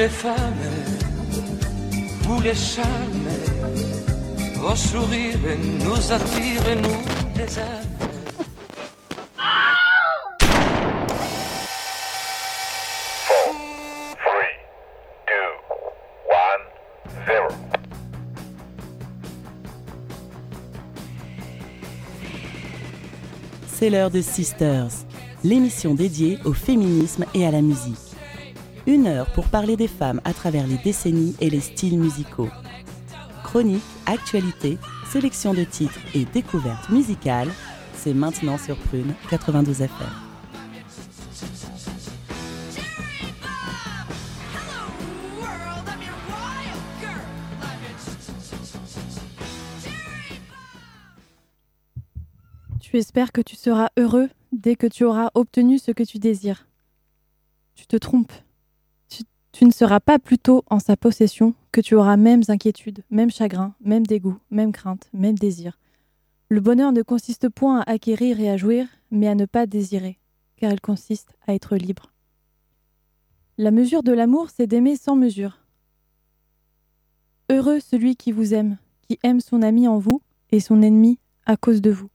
les femmes, vous les charmes, vos sourires nous attirent, nous les âmes. C'est l'heure de Sisters, l'émission dédiée au féminisme et à la musique. Une heure pour parler des femmes à travers les décennies et les styles musicaux. Chronique, actualité, sélection de titres et découvertes musicales, c'est maintenant sur Prune 92 FM. Tu espères que tu seras heureux dès que tu auras obtenu ce que tu désires. Tu te trompes. Tu, ne seras pas plutôt en sa possession que tu auras mêmes inquiétudes, même chagrin, même dégoût, même crainte, même désir. Le bonheur ne consiste point à acquérir et à jouir, mais à ne pas désirer, car il consiste à être libre. La mesure de l'amour, c'est d'aimer sans mesure. Heureux celui qui vous aime, qui aime son ami en vous et son ennemi à cause de vous.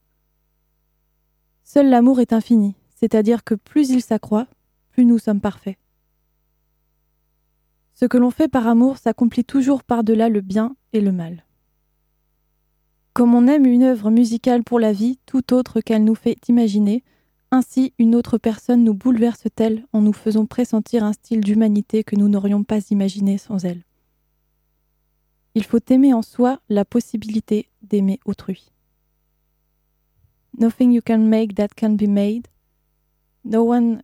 Seul l'amour est infini, c'est-à-dire que plus il s'accroît, plus nous sommes parfaits. Ce que l'on fait par amour s'accomplit toujours par-delà le bien et le mal. Comme on aime une œuvre musicale pour la vie tout autre qu'elle nous fait imaginer, ainsi une autre personne nous bouleverse-t-elle en nous faisant pressentir un style d'humanité que nous n'aurions pas imaginé sans elle. Il faut aimer en soi la possibilité d'aimer autrui. Nothing you can make that can be made. No one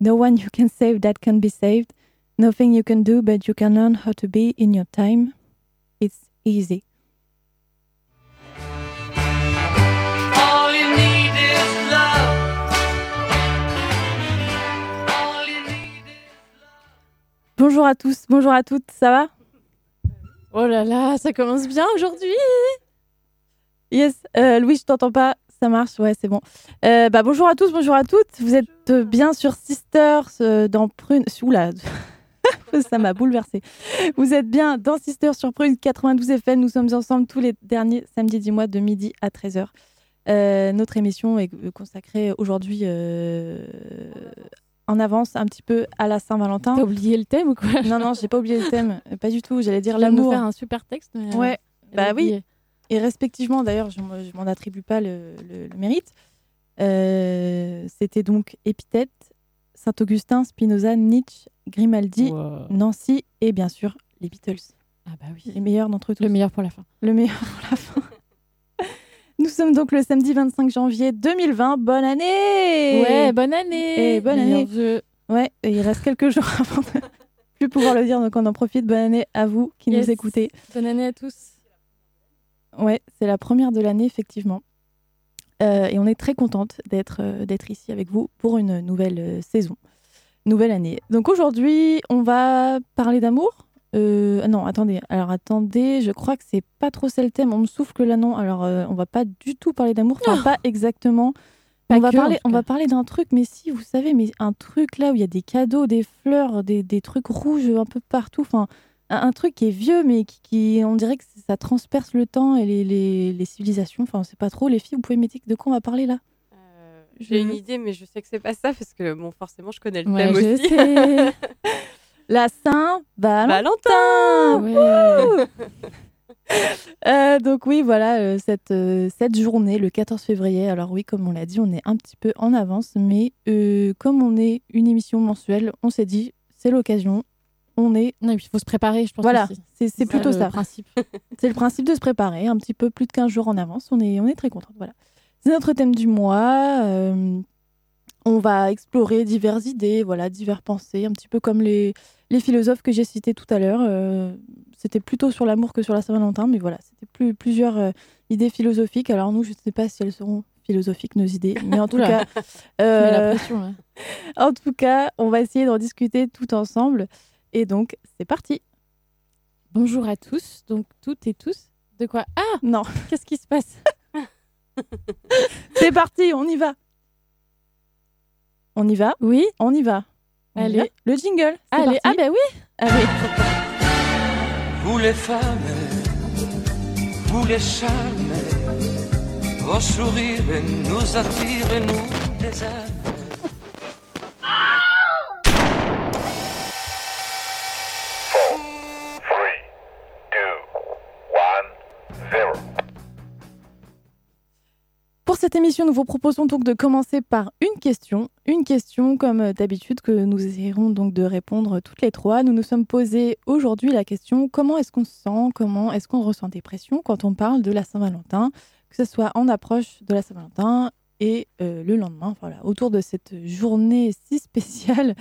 no one you can save that can be saved. Nothing you can do but you can learn how to be in your time. It's easy. All you need is love. All you need is Bonjour à tous, bonjour à toutes, ça va? Oh là là, ça commence bien aujourd'hui. Yes, euh, Louis, je t'entends pas, ça marche, ouais, c'est bon. Euh, bah, bonjour à tous, bonjour à toutes, vous êtes bien sur Sisters euh, dans Prune. Oula, ça m'a bouleversé. Vous êtes bien dans Sisters sur Prune 92 FM, nous sommes ensemble tous les derniers samedis du mois de midi à 13h. Euh, notre émission est consacrée aujourd'hui euh, en avance un petit peu à la Saint-Valentin. T'as oublié le thème ou quoi? Non, non, j'ai pas oublié le thème, pas du tout. J'allais dire l'amour. faire un super texte. Mais euh, Ouais, bah oui. Et respectivement, d'ailleurs, je m'en attribue pas le, le- le mérite. Euh, C'était donc Épithète, Saint-Augustin, Spinoza, Nietzsche, Grimaldi, Wow. Nancy et bien sûr les Beatles. Ah bah oui. Les meilleurs d'entre tous. Le meilleur pour la fin. Le meilleur pour la fin. Nous sommes donc le samedi 25 janvier 2020. Bonne année Ouais, bonne année. Et bonne année. Ouais, et il reste quelques jours avant de plus pouvoir le dire, donc on en profite. Bonne année à vous qui Yes. nous écoutez. Bonne année à tous. Ouais, c'est la première de l'année, effectivement. Euh, et on est très contente d'être euh, d'être ici avec vous pour une nouvelle euh, saison, nouvelle année. Donc aujourd'hui, on va parler d'amour. Ah non, attendez. Alors attendez, je crois que c'est pas trop ça le thème. On me souffle là non. Alors on va pas du tout parler d'amour. Enfin, pas exactement. Pas on va que, parler, on va parler d'un truc, mais si vous savez, mais un truc là où il y a des cadeaux, des fleurs, des, des trucs rouges un peu partout. Enfin, un, truc qui est vieux, mais qui, qui- on dirait que ça transperce le temps et les, les, les civilisations. Enfin, on sait pas trop. Les filles, vous pouvez m'aider de quoi on va parler là? Euh, J'ai une idée, mais je sais que c'est pas ça parce que bon, forcément, je connais le Ouais, thème je aussi. sais. La Saint-Valentin. Ouais. Euh, donc oui, voilà, euh, cette, cette journée, le 14 février. Alors oui, comme on l'a dit, on est un petit peu en avance, mais comme on est une émission mensuelle, on s'est dit, c'est l'occasion. On est, Non, il faut se préparer, je pense. voilà, c'est plutôt ça. C'est le principe de se préparer un petit peu plus de 15 jours en avance. On est, on est très contents. Voilà. C'est notre thème du mois. euh, on va explorer diverses idées, voilà, diverses pensées, un petit peu comme les, les philosophes que j'ai cités tout à l'heure. euh, c'était plutôt sur l'amour que sur la Saint-Valentin, mais voilà, c'était plus, plusieurs euh, idées philosophiques. Alors nous, je ne sais pas si elles seront philosophiques, nos idées, mais en tout cas, la pression. en tout cas, on va essayer d'en discuter tout ensemble. Et donc, c'est parti. Bonjour à tous, donc toutes et tous. De quoi? Ah, Non, qu'est-ce qui se passe? C'est parti, on y va. On y va? Oui, On y va. Allez. Le jingle. Allez, ah bah oui. Allez. Vous les femmes, vous les charmes, vos sourires nous attirent et nous. Cette émission, nous vous proposons donc de commencer par une question. Une question, comme d'habitude, que nous essayerons donc de répondre toutes les trois. Nous nous sommes posé aujourd'hui la question comment est-ce qu'on se sent? Comment est-ce qu'on ressent des pressions quand on parle de la Saint-Valentin? Que ce soit en approche de la Saint-Valentin et euh, le lendemain, voilà, autour de cette journée si spéciale.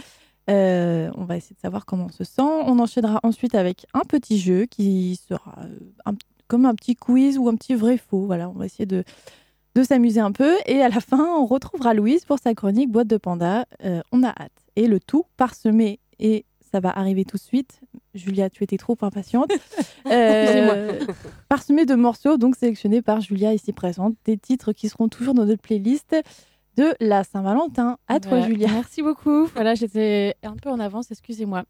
euh, on va essayer de savoir comment on se sent. On enchaînera ensuite avec un petit jeu qui sera euh, un- comme un petit quiz ou un petit vrai-faux. Voilà, on va essayer de, de s'amuser un peu. Et à la fin, on retrouvera Louise pour sa chronique Boîte de Panda. Euh, on a hâte. Et le tout parsemé, et ça va arriver tout de suite. Julia, tu étais trop impatiente. Euh, parsemé de morceaux, donc sélectionnés par Julia ici présente. Des titres qui seront toujours dans notre playlist de la Saint-Valentin. À toi, Voilà. Julia. Merci beaucoup. Voilà, j'étais un peu en avance, excusez-moi.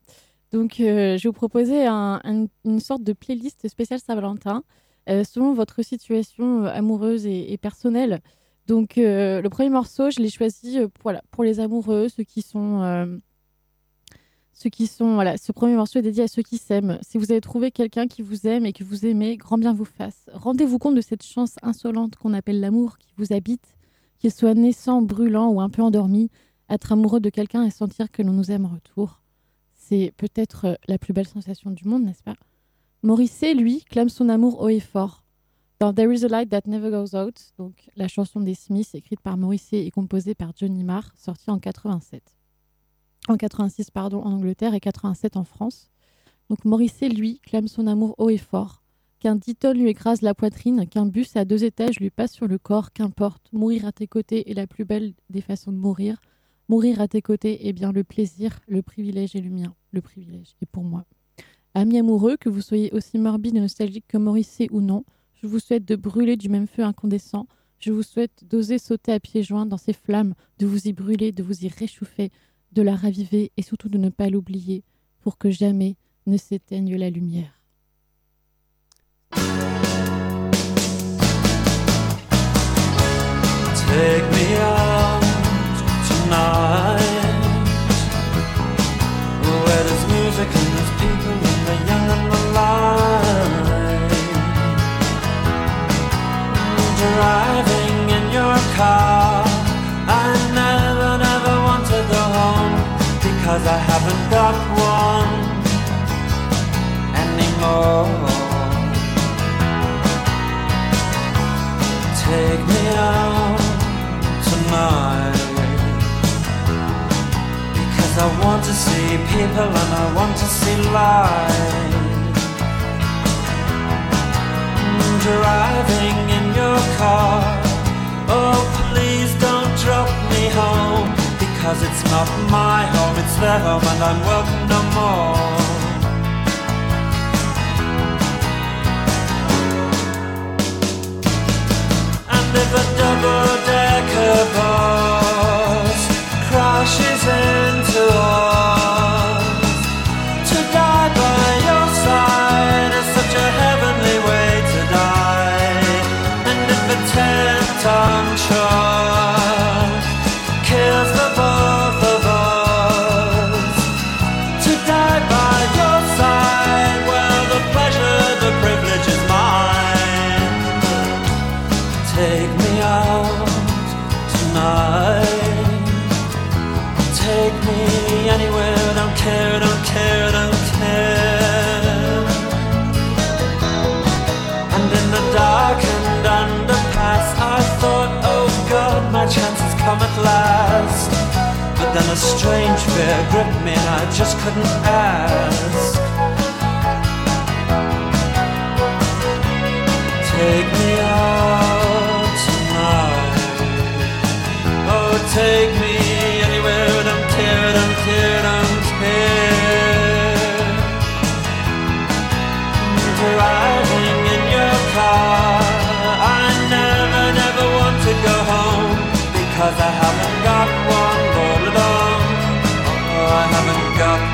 Donc, euh, je vais vous proposer un- un- une sorte de playlist spéciale Saint-Valentin selon votre situation euh, amoureuse et, personnelle. Donc, euh, le premier morceau, je l'ai choisi euh, pour, voilà, pour les amoureux, ceux qui sont. euh, ceux qui sont. Voilà, ce premier morceau est dédié à ceux qui s'aiment. Si vous avez trouvé quelqu'un qui vous aime et que vous aimez, grand bien vous fasse. Rendez-vous compte de cette chance insolente qu'on appelle l'amour qui vous habite, qu'il soit naissant, brûlant ou un peu endormi. Être amoureux de quelqu'un et sentir que l'on nous aime en retour, c'est peut-être euh, la plus belle sensation du monde, n'est-ce pas? Morrissey, lui, clame son amour haut et fort. Dans There is a light that never goes out, donc la chanson des Smiths écrite par Morrissey et composée par Johnny Marr, sortie en 87. En 86, pardon, en Angleterre et 87 en France. Donc Morrissey, lui, clame son amour haut et fort. Qu'un 10 tonnes lui écrase la poitrine, qu'un bus à deux étages lui passe sur le corps, qu'importe, mourir à tes côtés est la plus belle des façons de mourir. Mourir à tes côtés est bien le plaisir, le privilège est le mien, le privilège est pour moi. Amis amoureux, que vous soyez aussi morbide et nostalgique que Morrissey ou non, je vous souhaite de brûler du même feu incandescent. Je vous souhaite d'oser sauter à pieds joints dans ces flammes, de vous y brûler, de vous y réchauffer, de la raviver et surtout de ne pas l'oublier pour que jamais ne s'éteigne la lumière. Anymore. Take me out tonight Because I want to see people and I want to see life Mm, Driving in your car Oh please don't drop me home Because it's not my home, it's their home and I'm welcome no more at last. But then a strange fear gripped me and I just couldn't ask. Take me out tonight. Oh, take me anywhere. Don't care, don't care, don't care. Driving in your car, I never, never want to go home because I up.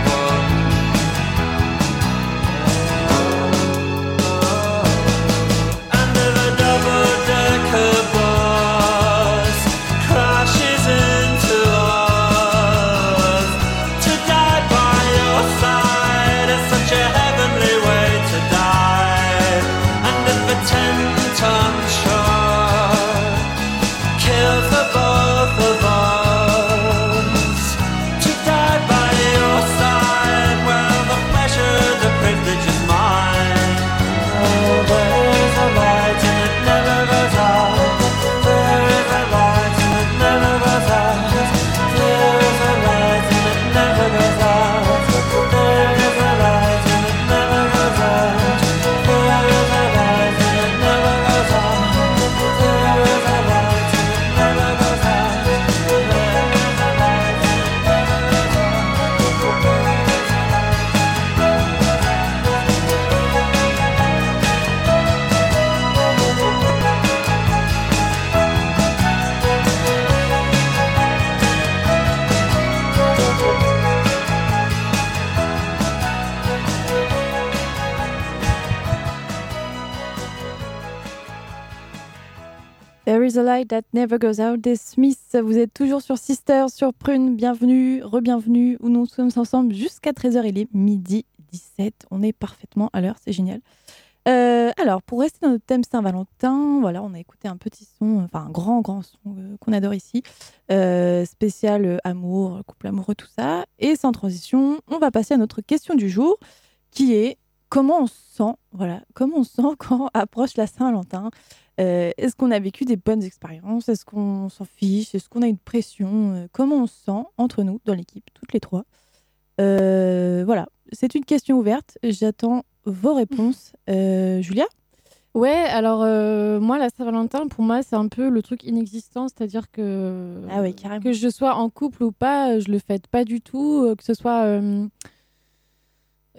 That never goes out des Smiths. Vous êtes toujours sur Sisters, sur Prune. Bienvenue, re-bienvenue, où nous sommes ensemble jusqu'à 13h. Il est midi 17. On est parfaitement à l'heure, c'est génial. Euh, alors, pour rester dans notre thème Saint-Valentin, voilà, on a écouté un petit son, enfin un grand, grand son euh, qu'on adore ici, euh, spécial amour, couple amoureux, tout ça. Et sans transition, on va passer à notre question du jour, qui est comment on se sent, voilà, comment on se sent quand approche la Saint-Valentin? Euh, Est-ce qu'on a vécu des bonnes expériences? Est-ce qu'on s'en fiche? Est-ce qu'on a une pression? Euh, Comment on se sent entre nous, dans l'équipe, toutes les trois? Euh, Voilà, c'est une question ouverte. J'attends vos réponses. Julia? Ouais, alors euh, moi, la Saint-Valentin, pour moi, c'est un peu le truc inexistant, c'est-à-dire que Ah oui, que je sois en couple ou pas, je le fête pas du tout, que ce soit euh,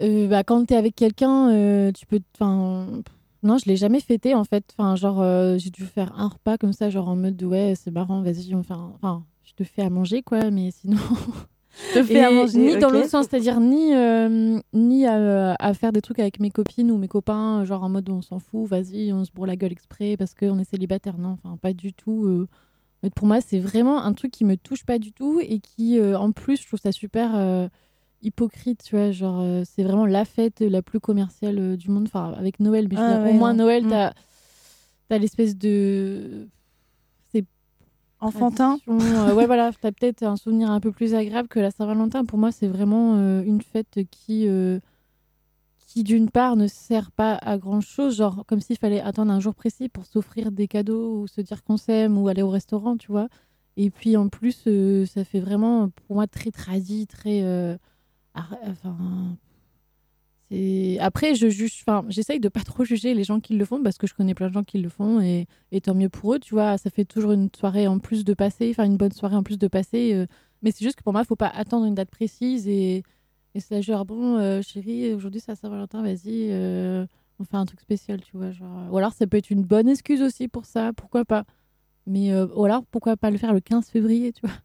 euh, bah, quand t'es avec quelqu'un, euh, tu peux, enfin, non, je l'ai jamais fêté en fait, enfin, genre euh, j'ai dû faire un repas comme ça, genre en mode de, ouais, c'est marrant, vas-y, on fait, un- enfin, je te fais à manger quoi, mais sinon. te fais Et à manger. Ni dans l'autre sens, c'est-à-dire ni, ni à, à faire des trucs avec mes copines ou mes copains, genre en mode on s'en fout, vas-y, on se bourre la gueule exprès parce qu'on est célibataire. Non, enfin, pas du tout. Mais Pour moi, c'est vraiment un truc qui me touche pas du tout et qui, euh, en plus, je trouve ça super euh, hypocrite, tu vois. Genre, euh, c'est vraiment la fête la plus commerciale euh, du monde, enfin, avec Noël. Mais je veux Ah dire, ouais, au moins, ouais. Noël, Mm. t'as as, l'espèce de. Enfantin. tradition, euh, ouais, voilà, t'as peut-être un souvenir un peu plus agréable que la Saint-Valentin. Pour moi, c'est vraiment une fête qui, qui d'une part, ne sert pas à grand-chose, genre comme s'il fallait attendre un jour précis pour s'offrir des cadeaux ou se dire qu'on s'aime ou aller au restaurant, tu vois. Et puis en plus, ça fait vraiment, pour moi, très tradit, très. Enfin, c'est- Après, je juge, enfin, j'essaye de pas trop juger les gens qui le font parce que je connais plein de gens qui le font et, et tant mieux pour eux, tu vois. Ça fait toujours une soirée en plus de passer, enfin une bonne soirée en plus de passer. euh, mais c'est juste que pour moi, faut pas attendre une date précise et, et c'est là, genre, bon, euh, chérie, aujourd'hui c'est la Saint-Valentin, vas-y, euh, on fait un truc spécial, tu vois. Genre... Ou alors ça peut être une bonne excuse aussi pour ça, pourquoi pas. Mais ou alors pourquoi pas le faire le 15 février, tu vois.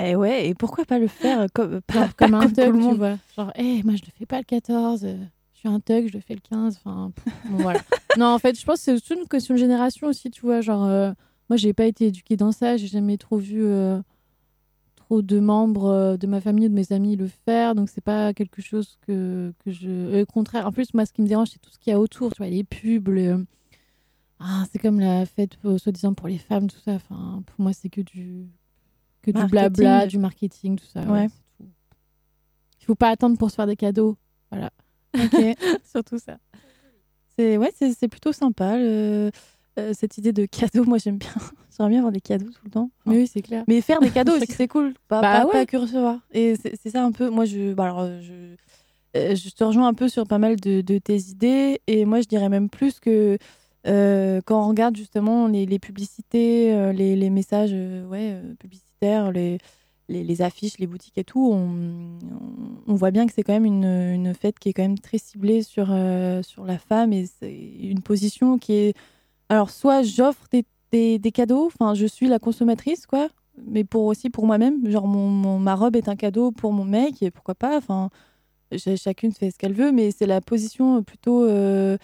Eh ouais, et pourquoi pas le faire comme, pas, Genre pas comme un comme thug, tout le tu monde? vois. Genre, hé, moi je le fais pas le 14, euh, je suis un thug, je le fais le 15. Enfin, bon, voilà. non, en fait, je pense que c'est aussi une question de génération aussi, tu vois. Genre, euh, moi j'ai pas été éduquée dans ça, j'ai jamais trop vu euh, trop de membres euh, de ma famille ou de mes amis le faire, donc c'est pas quelque chose que, que je. euh, au contraire, en plus, moi ce qui me dérange, c'est tout ce qu'il y a autour, tu vois, les pubs, euh, Ah, c'est comme la fête, euh, soi-disant, pour les femmes, tout ça. Enfin, pour moi, c'est que du, que du blabla, du marketing, tout ça. Ouais. Il faut pas attendre pour se faire des cadeaux. Voilà, Ok. surtout ça. C'est ouais, c'est plutôt sympa le- euh, cette idée de cadeau. Moi, j'aime bien. J'aimerais bien avoir des cadeaux tout le temps. Enfin, Mais oui, c'est clair. Mais faire des cadeaux aussi, c'est cool. Pas, Bah pas, ouais. pas que recevoir. Et c'est ça un peu. Moi, je, bah alors, je, euh, je te rejoins un peu sur pas mal de, de tes idées. Et moi, je dirais même plus que euh, quand on regarde justement les, les publicités, euh, les, les messages euh, ouais, euh, les, affiches, les boutiques et tout, on, voit bien que c'est quand même une, fête qui est quand même très ciblée sur, euh, sur la femme et c'est une position qui est. Alors, soit j'offre des, des, cadeaux, enfin, je suis la consommatrice, quoi, mais pour aussi pour moi-même. Genre, mon, ma robe est un cadeau pour mon mec, et pourquoi pas, enfin, ch- chacune fait ce qu'elle veut, mais c'est la position plutôt euh,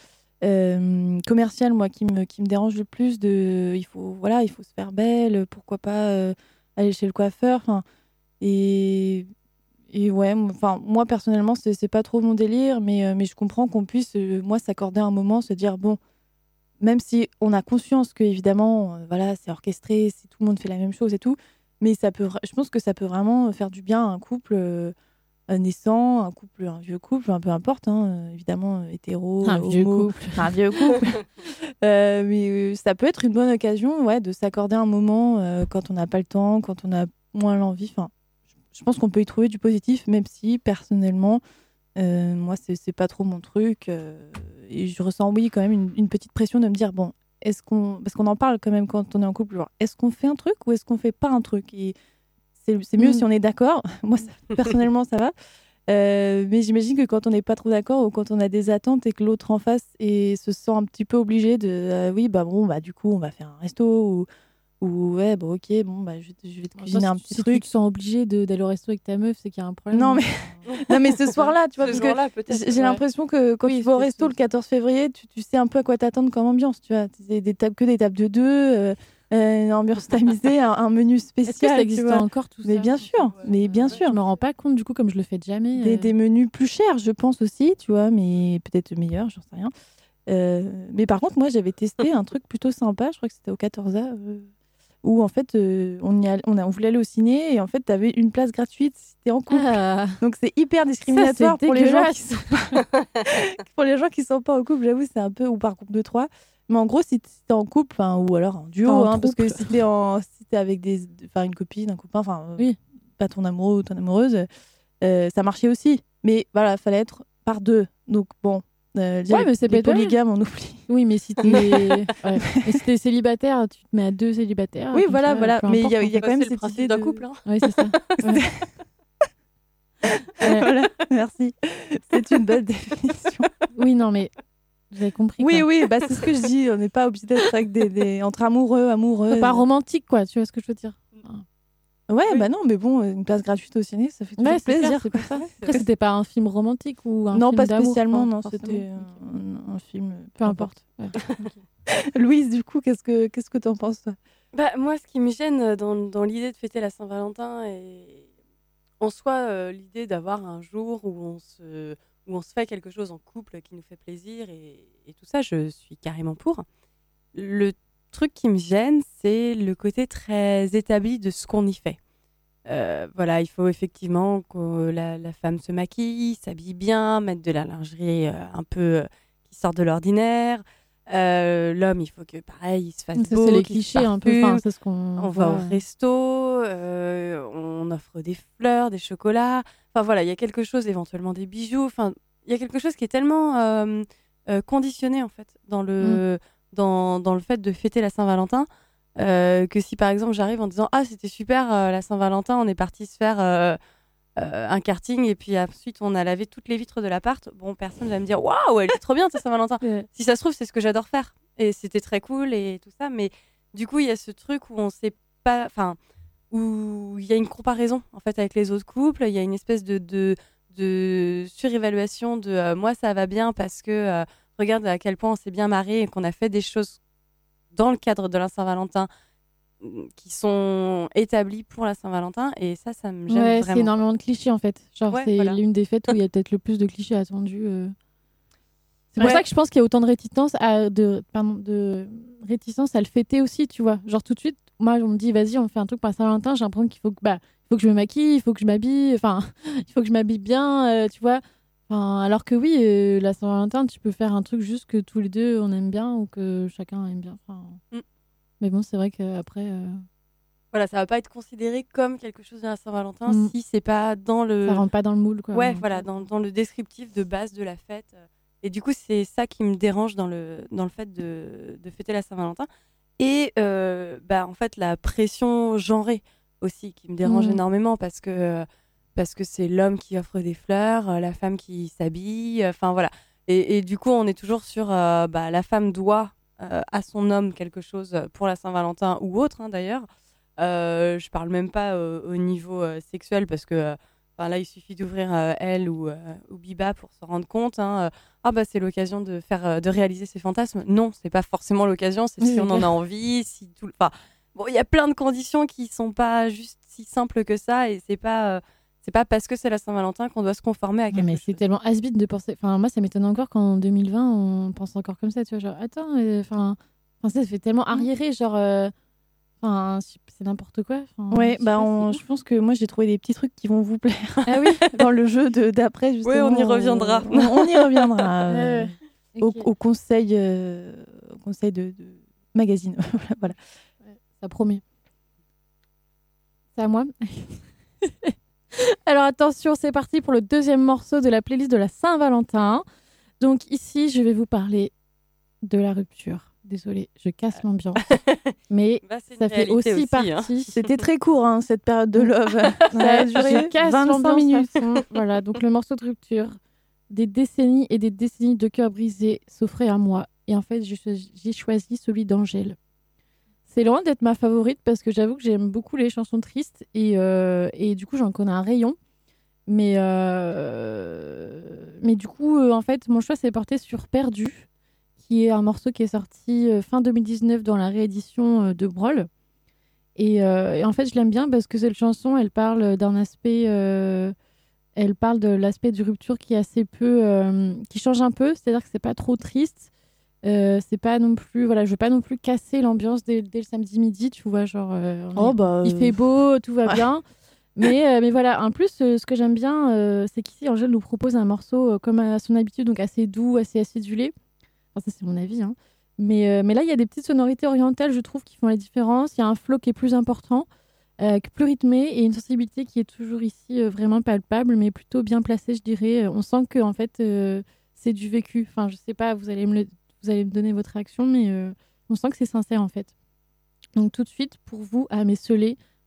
euh, commerciale, moi, qui me, qui me dérange le plus. De, il, faut, voilà, il faut se faire belle, pourquoi pas aller chez le coiffeur, et. Et ouais, enfin moi personnellement c'est pas trop mon délire, mais, euh, mais je comprends qu'on puisse euh, moi s'accorder un moment, se dire bon, même si on a conscience que évidemment euh, voilà c'est orchestré, si tout le monde fait la même chose et tout, mais ça peut, je pense que ça peut vraiment faire du bien à un couple naissant, un couple, un vieux couple, un peu importe, hein, euh, évidemment euh, hétéro, Un vieux homo, couple. un vieux couple. Euh, mais euh, ça peut être une bonne occasion ouais, de s'accorder un moment euh, quand on n'a pas le temps, quand on a moins l'envie. Enfin, je- pense qu'on peut y trouver du positif, même si personnellement, euh, moi, c'est pas trop mon truc. euh, et je ressens, oui, quand même une, une petite pression de me dire, bon, est-ce qu'on. Parce qu'on en parle quand même quand on est en couple, est-ce qu'on fait un truc ou est-ce qu'on fait pas un truc? Et c'est mieux Mm. si on est d'accord. moi, ça- personnellement, ça va. Euh, mais j'imagine que quand on n'est pas trop d'accord ou quand on a des attentes et que l'autre en face et se sent un petit peu obligé de euh, oui bah bon bah du coup on va faire un resto ou ou ouais bon ok bon bah je, je vais te cuisiner un si, petit si truc tu te sens obligé d'aller au resto avec ta meuf, c'est qu'il y a un problème. Non, mais- non mais ce soir-là tu vois Ce parce que j'ai l'impression que quand Oui, tu vas au resto le 14 février tu, tu sais un peu à quoi t'attendre comme ambiance tu vois des tables que des tables de deux euh, une ambiance tamisée, un, un menu Est-ce que spécial. ça existe encore tout Mais ça bien sûr, mais bien Je sûr. me rends pas compte du coup comme je le fais jamais. Des, euh. des menus plus chers, je pense aussi, tu vois, mais peut-être meilleurs, j'en sais rien. Euh, mais par contre, moi, j'avais testé un truc plutôt sympa, je crois que c'était au 14A, euh, où en fait, euh, on, y on, a, on voulait aller au ciné et en fait, tu avais une place gratuite si t'es en couple. Ah, Donc c'est hyper discriminatoire pour les gens qui sont pour les gens qui sont pas en couple, j'avoue, c'est un peu ou par groupe de trois. Mais en gros, si t'es en couple, ou alors en duo, en hein, parce que si t'es si avec des, une copine, un copain, enfin, euh, Oui. pas ton amoureux ou ton amoureuse, euh, ça marchait aussi. Mais voilà, fallait être par deux. Donc bon, euh, dire Ouais, mais c'est les pas polygames, on oublie. Oui, mais si t'es ouais. si célibataire, tu te mets à deux célibataires. Oui, voilà, ça, voilà. Mais il y a, importe, il y a quand même cette idée d'un de- couple. hein. Ouais, c'est ça. Ouais. Ouais. voilà, merci. C'est une bonne définition. Oui, non, mais vous avez compris. Oui, quoi. oui, bah, c'est ce que je dis. On n'est pas obligé d'être avec des, des- entre amoureux, amoureuses. C'est pas romantique, quoi. Tu vois ce que je veux dire Ouais, Oui. bah non, mais bon, une place gratuite au ciné, ça fait toujours Ouais, plaisir. clair, ça. Après, c'était pas un film romantique ou un non, film pas d'amour, spécialement, non, c'était un, un film. Peu importe. Ouais. Louise, du coup, qu'est-ce que qu'est-ce que t'en penses toi? Bah, moi, ce qui me gêne dans, dans l'idée de fêter la Saint-Valentin et en soi euh, l'idée d'avoir un jour où on se où on se fait quelque chose en couple qui nous fait plaisir et, tout ça, je suis carrément pour. Le truc qui me gêne, c'est le côté très établi de ce qu'on y fait. Euh, voilà, il faut effectivement que la, la femme se maquille, s'habille bien, mettre de la lingerie euh, un peu euh, qui sort de l'ordinaire. Euh, L'homme, il faut que pareil, il se fasse Ça, beau, c'est les clichés un peu. Enfin, ce qu'on. On va voit. au resto, euh, on offre des fleurs, des chocolats. Enfin voilà, il y a quelque chose, éventuellement des bijoux. Enfin, il y a quelque chose qui est tellement euh, conditionné en fait dans le, dans, dans le fait de fêter la Saint-Valentin que si par exemple j'arrive en disant ah c'était super la Saint-Valentin, on est parti se faire euh, un karting et puis ensuite on a lavé toutes les vitres de l'appart. Bon, personne va me dire waouh, elle est trop bien ta Saint-Valentin si ça se trouve, c'est ce que j'adore faire. Et c'était très cool et tout ça. Mais du coup, il y a ce truc où on sait pas. Enfin, où il y a une comparaison en fait avec les autres couples. Il y a une espèce de, de, de surévaluation de euh, moi, ça va bien parce que euh, regarde à quel point on s'est bien marré et qu'on a fait des choses dans le cadre de la Saint-Valentin qui sont établies pour la Saint-Valentin. Et ça, ça me gêne Ouais, c'est énormément de clichés en fait. Genre, Ouais, c'est voilà. l'une des fêtes où il y a peut-être le plus de clichés attendus. euh. C'est pour ça que je pense qu'il y a autant de réticence à de pardon, de réticence à le fêter aussi, tu vois. Genre tout de suite, moi on me dit vas-y, on fait un truc pour la Saint-Valentin, j'ai l'impression qu'il faut que bah faut que je me maquille, il faut que je m'habille, enfin, il faut que je m'habille bien, euh, tu vois. Enfin, alors que oui, euh, la Saint-Valentin, tu peux faire un truc juste que tous les deux on aime bien ou que chacun aime bien. Enfin, Mm. Mais bon, c'est vrai qu'après, euh, Voilà, ça va pas être considéré comme quelque chose de la Saint-Valentin Mm. si c'est pas dans le. ça rentre pas dans le moule, quoi. Ouais, Donc, voilà, euh, dans, dans le descriptif de base de la fête. Et du coup, c'est ça qui me dérange dans le, dans le fait de, de fêter la Saint-Valentin. Et euh, bah, en fait, la pression genrée aussi qui me dérange Mhm. énormément parce que parce que c'est l'homme qui offre des fleurs, la femme qui s'habille, enfin voilà. Et, et du coup, on est toujours sur euh, bah, la femme doit à son homme quelque chose pour la Saint-Valentin ou autre hein, d'ailleurs. Euh, je parle même pas euh, au niveau euh, sexuel parce que euh, Enfin, là, il suffit d'ouvrir euh, Elle ou, euh, ou Biba pour se rendre compte. hein, euh, ah bah c'est l'occasion de faire, euh, de réaliser ses fantasmes. Non, c'est pas forcément l'occasion. C'est si on en a envie, si tout. Enfin, bon, il y a plein de conditions qui sont pas juste si simples que ça, et c'est pas, euh, c'est pas parce que c'est la Saint-Valentin qu'on doit se conformer à Ouais, quelque mais chose. c'est tellement has de penser. Enfin, moi, ça m'étonne encore qu'en 2020, on pense encore comme ça. Tu vois, genre, attends, euh, enfin, enfin, ça fait tellement arriéré, genre, euh, enfin, c'est n'importe quoi. Ouais, bah on- je pense que moi j'ai trouvé des petits trucs qui vont vous plaire. Ah oui. dans le jeu d'après. justement. on y reviendra. On, on y reviendra euh, Ouais, ouais. au, conseil, euh, au conseil de, de magazine. voilà. Ça promet. C'est à moi. Alors attention, c'est parti pour le deuxième morceau de la playlist de la Saint-Valentin. Donc ici, je vais vous parler de la rupture. Désolée, je casse l'ambiance. Mais Bah, ça fait aussi, hein. partie. C'était très court hein, cette période de love. Ça a duré je casse 25 l'ambiance minutes. voilà, donc le morceau de rupture. Des décennies et des décennies de cœur brisé s'offraient à moi. Et en fait, j'ai choisi celui d'Angèle. C'est loin d'être ma favorite parce que j'avoue que j'aime beaucoup les chansons tristes et, euh, et du coup, j'en connais un rayon. Mais, euh, mais du coup, euh, en fait, mon choix s'est porté sur Perdu, qui est un morceau qui est sorti fin 2019 dans la réédition de Brawl. Et, et en fait, je l'aime bien parce que cette chanson, elle parle d'un aspect, elle parle de l'aspect de rupture qui est assez peu, qui change un peu. C'est-à-dire que c'est pas trop triste. Euh, c'est pas non plus, voilà, je veux pas non plus casser l'ambiance dès, dès le samedi midi, tu vois, genre. euh, est- Oh bah. il fait beau, tout va ouais. bien. Mais, euh, mais voilà, en plus, euh, ce que j'aime bien, euh, c'est qu'ici, Angèle nous propose un morceau euh, comme à son habitude, donc assez doux, assez acidulé. Enfin, ça, c'est mon avis. hein. Mais, euh, mais là, il y a des petites sonorités orientales, je trouve, qui font la différence. Il y a un flow qui est plus important, euh, plus rythmé, et une sensibilité qui est toujours ici euh, vraiment palpable, mais plutôt bien placée, je dirais. On sent que, en fait, euh, c'est du vécu. Enfin, je sais pas, vous allez me, le- vous allez me donner votre réaction, mais euh, on sent que c'est sincère, en fait. Donc, tout de suite, pour vous, à mes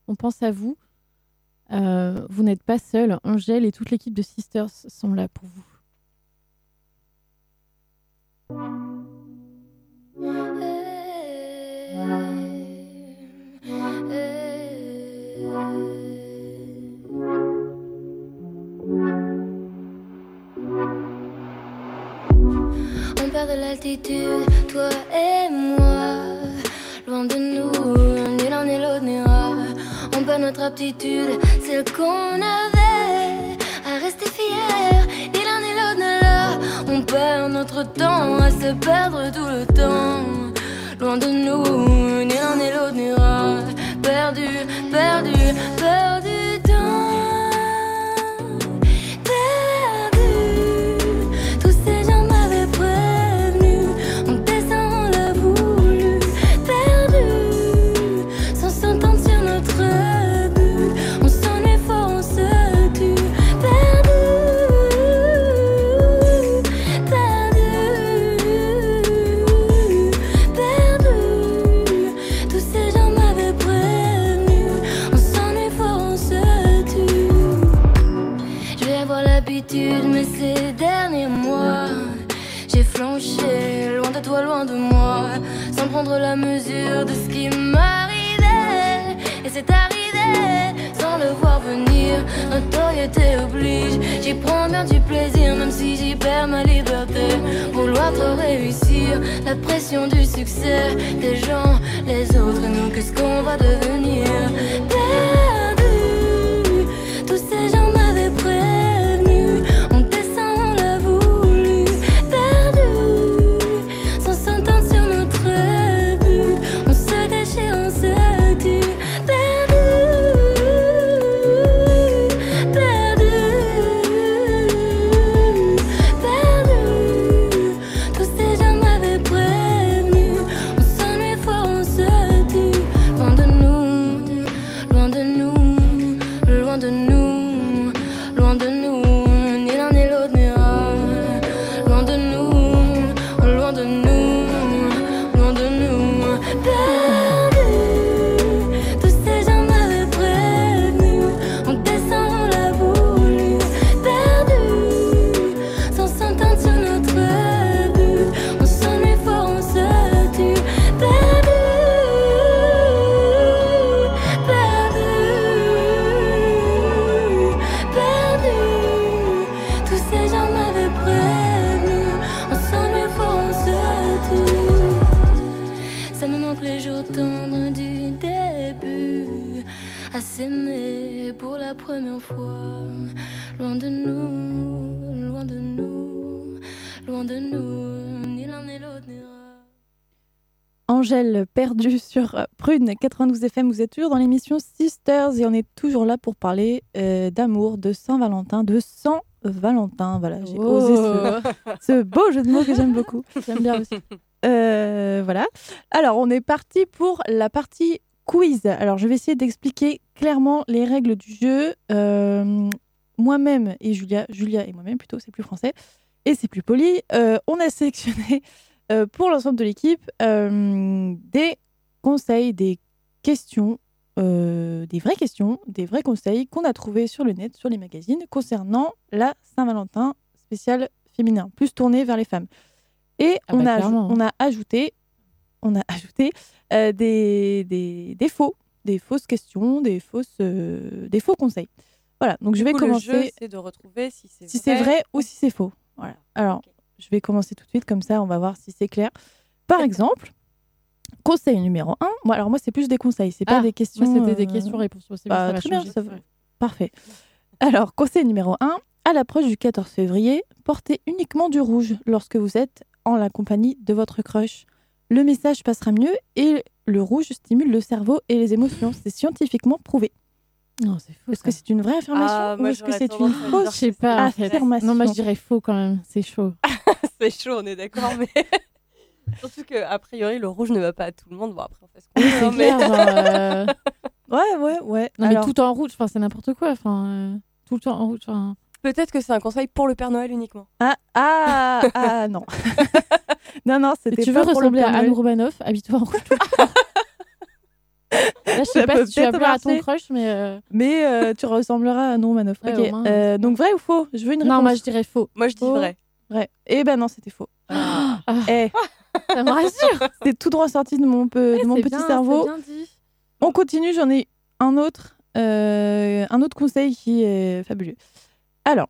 on pense à vous. Euh, vous n'êtes pas seul. Angèle et toute l'équipe de Sisters sont là pour vous. On perd de l'altitude, toi et moi. Loin de nous, ni l'un ni l'autre n'ira. On perd notre aptitude, celle qu'on avait à rester fier. Ni l'un ni l'autre n'est là. On perd notre temps à se perdre tout le temps. Loin de nous, ni l'un ni l'autre n'ira. Perdu, perdu, perdu mais ces derniers mois, j'ai flanché, loin de toi, loin de moi, sans prendre la mesure de ce qui m'arrivait. Et c'est arrivé, sans le voir venir, notoriété oblige. J'y prends bien du plaisir, même si j'y perds ma liberté. Vouloir réussir, la pression du succès des gens, les autres, nous, qu'est-ce qu'on va devenir? Perdu, tous ces gens me manque les jours tendres du début, à s'aimer pour la première fois. Loin de nous, loin de nous, loin de nous, ni l'un ni l'autre n'ira. Angèle perdue sur Prune 92 FM. Vous êtes toujours dans l'émission Sisters et on est toujours là pour parler euh, d'amour, de Saint-Valentin, de Saint-Valentin. Voilà, j'ai osé ce, ce beau jeu de mots que j'aime beaucoup. J'aime bien aussi. Euh, voilà. Alors, on est parti pour la partie quiz. Alors, je vais essayer d'expliquer clairement les règles du jeu. Euh, moi-même et Julia, Julia et moi-même plutôt, c'est plus français et c'est plus poli. euh, on a sélectionné pour l'ensemble de l'équipe des conseils, des questions, des vraies questions, des vrais conseils qu'on a trouvés sur le net, sur les magazines concernant la Saint-Valentin spéciale féminin, plus tournée vers les femmes. Et Ah on, bah, a, clairement. on a ajouté, on a ajouté euh, des, des, des faux, des fausses questions, des, fausses, euh, des faux conseils. Voilà, donc je vais coup, Le jeu, commencer c'est de retrouver si c'est si c'est vrai ou si c'est faux. Voilà. Alors. Je vais commencer tout de suite, comme ça, on va voir si c'est clair. Par exemple, conseil numéro 1. Moi, alors, moi, c'est plus des conseils, c'est pas Ah, des questions. Moi, c'était des euh, questions-réponses. Bah, très bien, ça. Ouais. Parfait. Alors, conseil numéro 1. À l'approche du 14 février, portez uniquement du rouge lorsque vous êtes en la compagnie de votre crush. Le message passera mieux et le rouge stimule le cerveau et les émotions. C'est scientifiquement prouvé. Non, c'est faux. Est-ce que c'est une vraie affirmation Ah, ou est-ce que c'est une fausse que Je sais pas. affirmation Non, moi, je dirais faux quand même. C'est chaud. C'est chaud, on est d'accord, mais. Surtout qu'a priori, le rouge ne va pas à tout le monde. Bon, après, on fait ce qu'on Oui, veut. c'est hein, mais- clair. genre, euh, Ouais, ouais, ouais. Non, Alors, mais tout en rouge, enfin, c'est n'importe quoi. Enfin, euh, tout le temps en rouge. enfin. Peut-être que c'est un conseil pour le Père Noël uniquement. Ah, ah, ah, non. non, non, c'était Tu pas veux pour le ressembler à Anne Noël. Romanoff? Habille-toi en rouge. Là, je sais Ça pas si tu plaire à ton crush, mais. euh, Mais euh, tu ressembleras à Non Manoff. Ouais, Euh, donc vrai ou faux? Je veux une réponse. Non, moi, je dirais faux. Moi, je dis Oh. vrai. Vrai. Eh ben non, c'était faux. Ah, Eh, ça me rassure. c'est tout droit sorti de mon, peu, de mon petit bien, cerveau. bien dit. On continue, j'en ai un autre, euh, un autre conseil qui est fabuleux. Alors,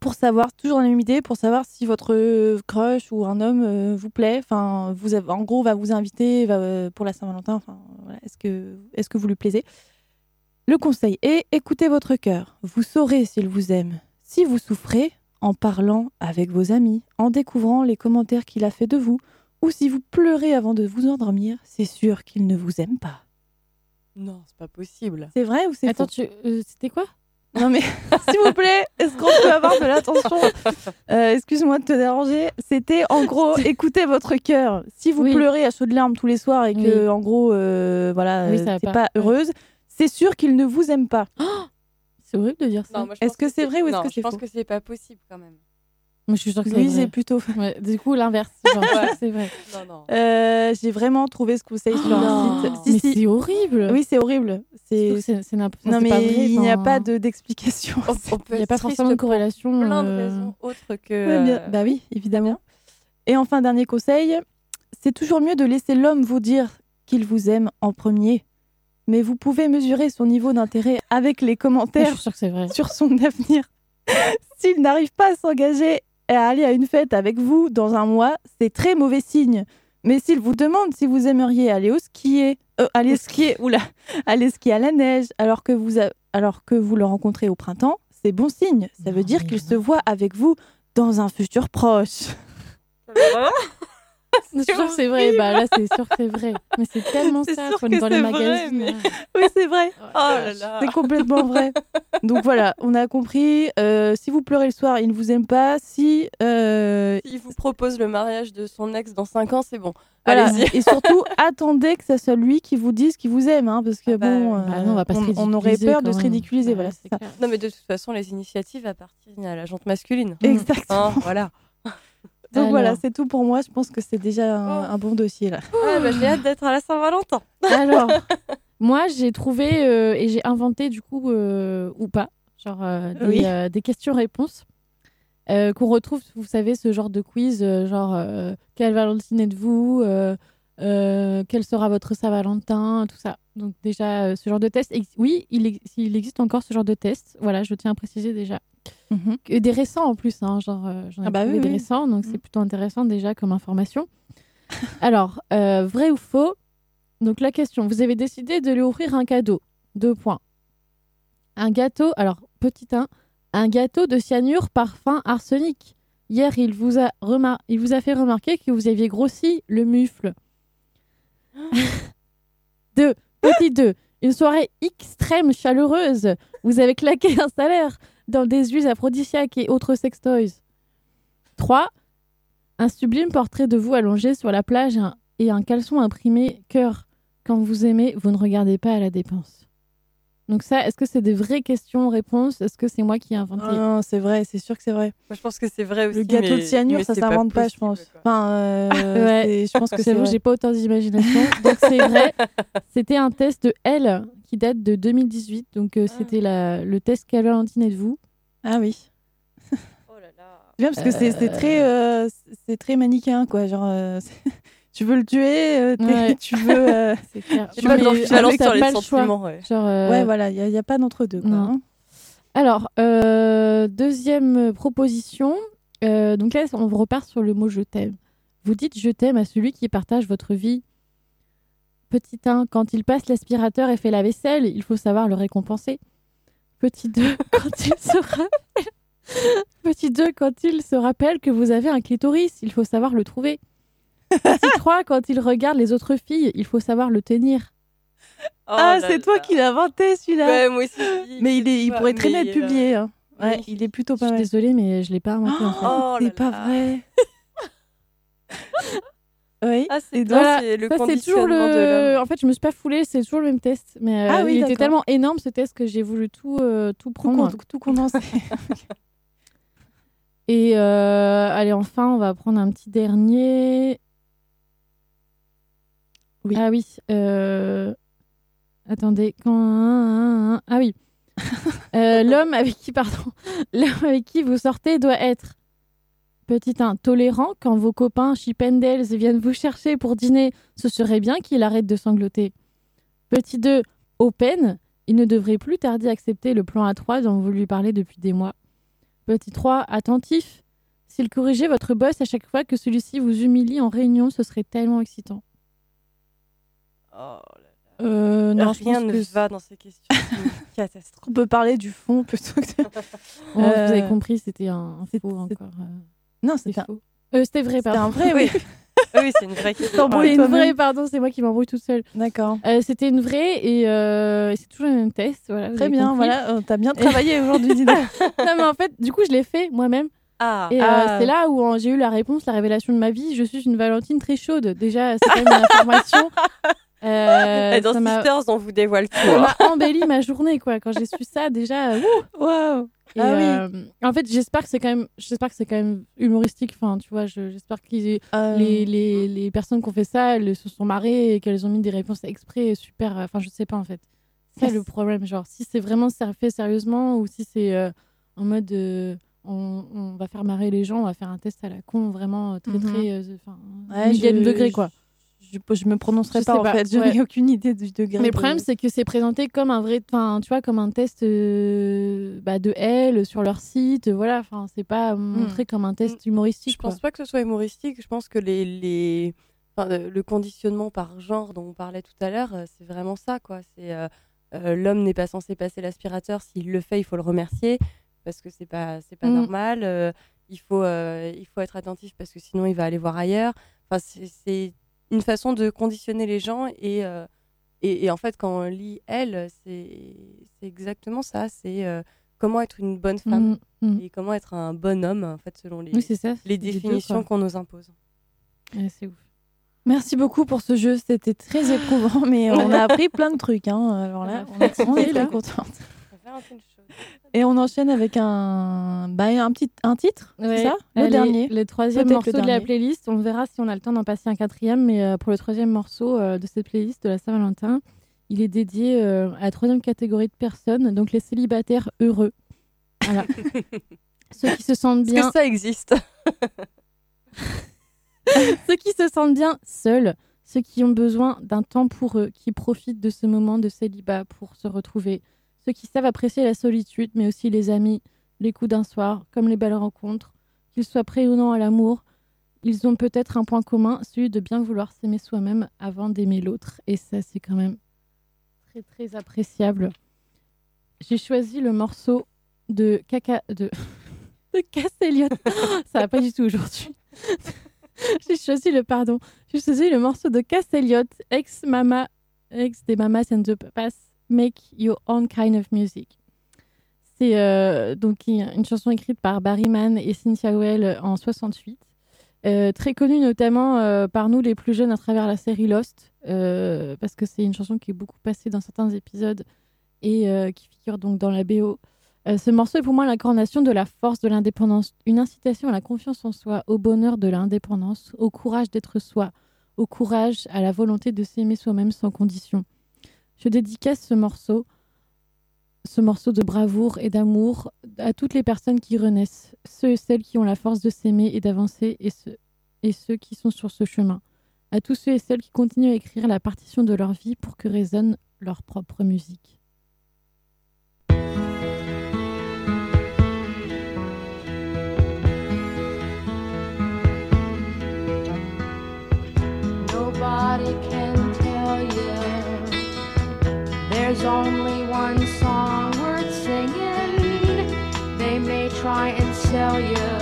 pour savoir, toujours dans la même idée, pour savoir si votre euh, crush ou un homme euh, vous plaît, enfin, vous avez, en gros, va vous inviter va, euh, pour la Saint-Valentin, enfin, voilà, est-ce que, est-ce que vous lui plaisez? Le conseil est écoutez votre cœur. Vous saurez s'il vous aime. Si vous souffrez, en parlant avec vos amis, en découvrant les commentaires qu'il a fait de vous, ou si vous pleurez avant de vous endormir, c'est sûr qu'il ne vous aime pas. Non, c'est pas possible. C'est vrai ou c'est Attends, faux? tu... euh, c'était quoi? Non mais s'il vous plaît, est-ce qu'on peut avoir de l'attention? Euh, Excuse-moi de te déranger. C'était en gros, écoutez votre cœur. Si vous Oui. pleurez à chaudes larmes tous les soirs et que Oui. en gros, euh, voilà, Oui, t'es pas. pas, Ouais. heureuse, c'est sûr qu'il ne vous aime pas. C'est horrible de dire ça. Est-ce pense que c'est vrai ou est-ce que c'est Je pense faux? que c'est pas possible quand même. Moi, je suis sûre que c'est Louise vrai. est plutôt. Ouais, du coup, l'inverse. C'est vrai. Non, non. Euh, J'ai vraiment trouvé ce conseil sur un site. mais Si c'est horrible. Oui, c'est horrible. C'est C'est c'est n'importe non mais pas vrai, il n'y a pas de d'explication. On, on peut Il n'y a pas forcément de pour corrélation. plein de euh, raisons autres que. Ouais, bien- euh, Bah oui, évidemment. Et enfin, dernier conseil, c'est toujours mieux de laisser l'homme vous dire qu'il vous aime en premier. Mais vous pouvez mesurer son niveau d'intérêt avec les Je commentaires suis sûre que c'est vrai. sur son avenir. S'il n'arrive pas à s'engager à aller à une fête avec vous dans un mois, c'est très mauvais signe. Mais s'il vous demande si vous aimeriez aller au skier, euh, aller skier, oula, aller skier à la neige, alors que vous, a- alors que vous le rencontrez au printemps, c'est bon signe. Ça veut dire qu'il se voit avec vous dans un futur proche. Sûre que c'est vrai. Bah là, c'est sûr que c'est vrai. Mais c'est tellement C'est ça sûr qu'on que est dans les c'est vrai, magazines. mais- Oui, c'est vrai. Oh là là. C'est complètement vrai. Donc voilà, on a compris. Euh, si vous pleurez le soir, il ne vous aime pas. Si euh, S'il vous propose le mariage de son ex dans 5 ans, c'est bon. Voilà. Allez-y. Et surtout, attendez que ça soit lui qui vous dise qu'il vous aime, hein, parce que Ah bah, bon, Bah non, on va pas se on, on aurait peur de se ridiculiser. Ouais, voilà, c'est c'est ça. Non, mais de toute façon, les initiatives appartiennent à la jante masculine. Exactement. Hein, voilà. Donc Alors. voilà, c'est tout pour moi. Je pense que c'est déjà un, Oh. un bon dossier là. Ouais, bah, j'ai hâte d'être à la Saint-Valentin. Alors, moi, j'ai trouvé euh, et j'ai inventé, du coup, euh, ou pas, genre euh, des, Oui. euh, des questions-réponses euh, qu'on retrouve, vous savez, ce genre de quiz, euh, genre euh, quelle Valentine êtes-vous euh, Quel sera votre Saint-Valentin Tout ça. Donc, déjà, euh, ce genre de test. ex- Oui, il, ex- il existe encore ce genre de test. Voilà, je tiens à préciser déjà. Que des récents en plus, hein, genre euh, j'en ai Ah bah oui, des oui. récents, donc Mm. c'est plutôt intéressant déjà comme information. Alors, vrai ou faux? Donc la question, vous avez décidé de lui offrir un cadeau. Deux points. Un gâteau, alors petit 1, un gâteau de cyanure parfum arsenic. Hier, il vous a, il vous a fait remarquer que vous aviez grossi le mufle. Deux, petit 2, une soirée extrême chaleureuse. Vous avez claqué un salaire dans des huiles aphrodisiaques et autres sextoys. 3. Un sublime portrait de vous allongé sur la plage et et un caleçon imprimé cœur. Quand vous aimez, vous ne regardez pas à la dépense. Donc ça, est-ce que c'est des vraies questions-réponses Est-ce que c'est moi qui ai inventé? Ah non, c'est vrai, c'est sûr que c'est vrai. Moi, je pense que c'est vrai aussi. Le gâteau de cyanure, mais ça c'est s'invente pas, je pense. quoi. Enfin, euh, Ouais. je pense que c'est vrai. j'ai pas autant d'imagination. Donc c'est vrai. C'était un test de L qui date de 2018. Donc euh, c'était la- le test Quelle Valentine êtes-vous? Ah oui. Oh là là. C'est bien parce que c'est c'est très, euh, c'est très manichéen, quoi. Genre, euh, tu veux le tuer, euh, Ouais. tu veux. euh, C'est pas d'ambivalence t'as sur les sentiments. ouais. Genre, euh, Ouais, voilà, il n'y a, pas d'entre-deux. hein. Alors, euh, deuxième proposition. Donc là, on repart sur le mot je t'aime. Vous dites je t'aime à celui qui partage votre vie. Petit 1, quand il passe l'aspirateur et fait la vaisselle, il faut savoir le récompenser. Petit 2, quand il se rappelle... Petit 2, quand il se rappelle que vous avez un clitoris, il faut savoir le trouver. Petit 3, quand il regarde les autres filles, il faut savoir le tenir. ah, Oh là c'est toi qui l'as inventé celui-là. Ouais, moi aussi. Mais il, est, il Ouais, pourrait très bien être publié. hein. Ouais, oui. il est plutôt Je pas suis mal. désolée, mais je l'ai pas inventé en fait. Oh là c'est pas là. vrai. oui. Ah, c'est c'est le Ça, toujours de le. En fait, je me suis pas foulée, c'est toujours le même test. Mais euh, Ah oui, il était tellement énorme ce test que j'ai voulu tout, euh, tout tout, prendre. con- tout condensé. Et euh, allez, enfin, on va prendre un petit dernier. Oui. Ah oui. euh, Attendez. Quand... Ah oui. Euh, L'homme avec qui, pardon, l'homme avec qui vous sortez doit être petit 1 tolérant quand vos copains Chipendales viennent vous chercher pour dîner. Ce serait bien qu'il arrête de sangloter. Petit 2 open. Il ne devrait plus tarder à accepter le plan A3 dont vous lui parlez depuis des mois. Petit 3, attentif. S'il corrigeait votre boss à chaque fois que celui-ci vous humilie en réunion, ce serait tellement excitant. Oh Euh, là non, Rien ne que va dans ces questions. Catastrophe. on peut parler du fond plutôt que. de- Oh, Euh, Vous avez compris, c'était un, faux encore. euh, Non, c'est un, faux. Euh, c'était vrai, c'était pardon. un vrai, oui. oui, c'est une vraie question. C'est une vraie, pardon, c'est moi qui m'embrouille toute seule. D'accord. Euh, c'était une vraie et euh, c'est toujours le même test. Voilà, Très bien, compris. voilà. euh, T'as bien travaillé aujourd'hui, Dina. non, mais en fait, du coup, je l'ai fait moi-même. Ah, Et euh, Ah. c'est là où euh, j'ai eu la réponse, la révélation de ma vie. Je suis une Valentine très chaude. Déjà, c'est quand même une information. Euh, dans Sisters, on vous dévoile tout. ça hein. m'a embelli ma journée, quoi. Quand j'ai su ça, déjà. euh, Waouh. Et, Ah oui. euh, en fait, j'espère que c'est quand même, j'espère que c'est quand même humoristique. Enfin, tu vois, je- j'espère que les, Euh, les, les personnes qui ont fait ça, elles se sont marrées et qu'elles ont mis des réponses exprès super. euh, Enfin, je sais pas en fait. C'est le problème. Genre, si c'est vraiment fait sérieusement ou si c'est en mode on, on va faire marrer les gens, on va faire un test à la con, vraiment très Mhm. très. euh, Enfin, Ouais, je- degré quoi. Je, je me prononcerai Je pas en pas, fait. Je ouais. n'ai aucune idée du degré. Mais le de- problème, c'est que c'est présenté comme un vrai, enfin, tu vois, comme un test euh, bah, de L sur leur site, voilà. Enfin, c'est pas montré comme un test humoristique. Je pense quoi. pas que ce soit humoristique. Je pense que les, les... enfin, le conditionnement par genre dont on parlait tout à l'heure, euh, c'est vraiment ça. quoi. C'est euh, euh, L'homme n'est pas censé passer l'aspirateur. S'il le fait, il faut le remercier parce que c'est pas, c'est pas Mm. normal. Il, faut, il faut être attentif parce que sinon, il va aller voir ailleurs. Enfin, c'est une façon de conditionner les gens. Et, euh, et, et en fait, quand on lit elle, c'est exactement ça. C'est euh, comment être une bonne femme Mm, mm. et comment être un bon homme, en fait, selon les, Oui, c'est ça. les définitions qu'on nous impose. Ouais, c'est ouf. Merci beaucoup pour ce jeu. C'était très éprouvant, mais on a appris plein de trucs. Hein. Alors là, On est très contente. Et on enchaîne avec un, bah, un petit un titre, c'est Ouais. ça? Le dernier. Le troisième morceau le de la playlist. On verra si on a le temps d'en passer un quatrième. Mais euh, pour le troisième morceau euh, de cette playlist de la Saint-Valentin, il est dédié euh, à la troisième catégorie de personnes, donc les célibataires heureux. Voilà. Ceux qui se sentent Est-ce bien, que ça existe? Ceux qui se sentent bien seuls, ceux qui ont besoin d'un temps pour eux, qui profitent de ce moment de célibat pour se retrouver, ceux qui savent apprécier la solitude, mais aussi les amis, les coups d'un soir, comme les belles rencontres, qu'ils soient prêts ou non à l'amour, ils ont peut-être un point commun, celui de bien vouloir s'aimer soi-même avant d'aimer l'autre. Et ça, c'est quand même très, très appréciable. J'ai choisi le morceau de Caca... de, de Cass Elliot. ça va pas du tout aujourd'hui. J'ai choisi le pardon. J'ai choisi le morceau de Cass Elliot, ex Mama, ex des Mamas and the Papas, Make Your Own Kind of Music. C'est euh, donc une chanson écrite par Barry Mann et Cynthia Well en 68. Euh, très connue notamment euh, par nous les plus jeunes à travers la série Lost, parce que c'est une chanson qui est beaucoup passée dans certains épisodes et qui figure donc dans la BO. Ce morceau est pour moi l'incarnation de la force de l'indépendance, une incitation à la confiance en soi, au bonheur de l'indépendance, au courage d'être soi, au courage, à la volonté de s'aimer soi-même sans condition. Je dédicace ce morceau, ce morceau de bravoure et d'amour à toutes les personnes qui renaissent, ceux et celles qui ont la force de s'aimer et d'avancer et ceux, et ceux qui sont sur ce chemin, à tous ceux et celles qui continuent à écrire la partition de leur vie pour que résonne leur propre musique. Only one song worth singing. They may try and sell you,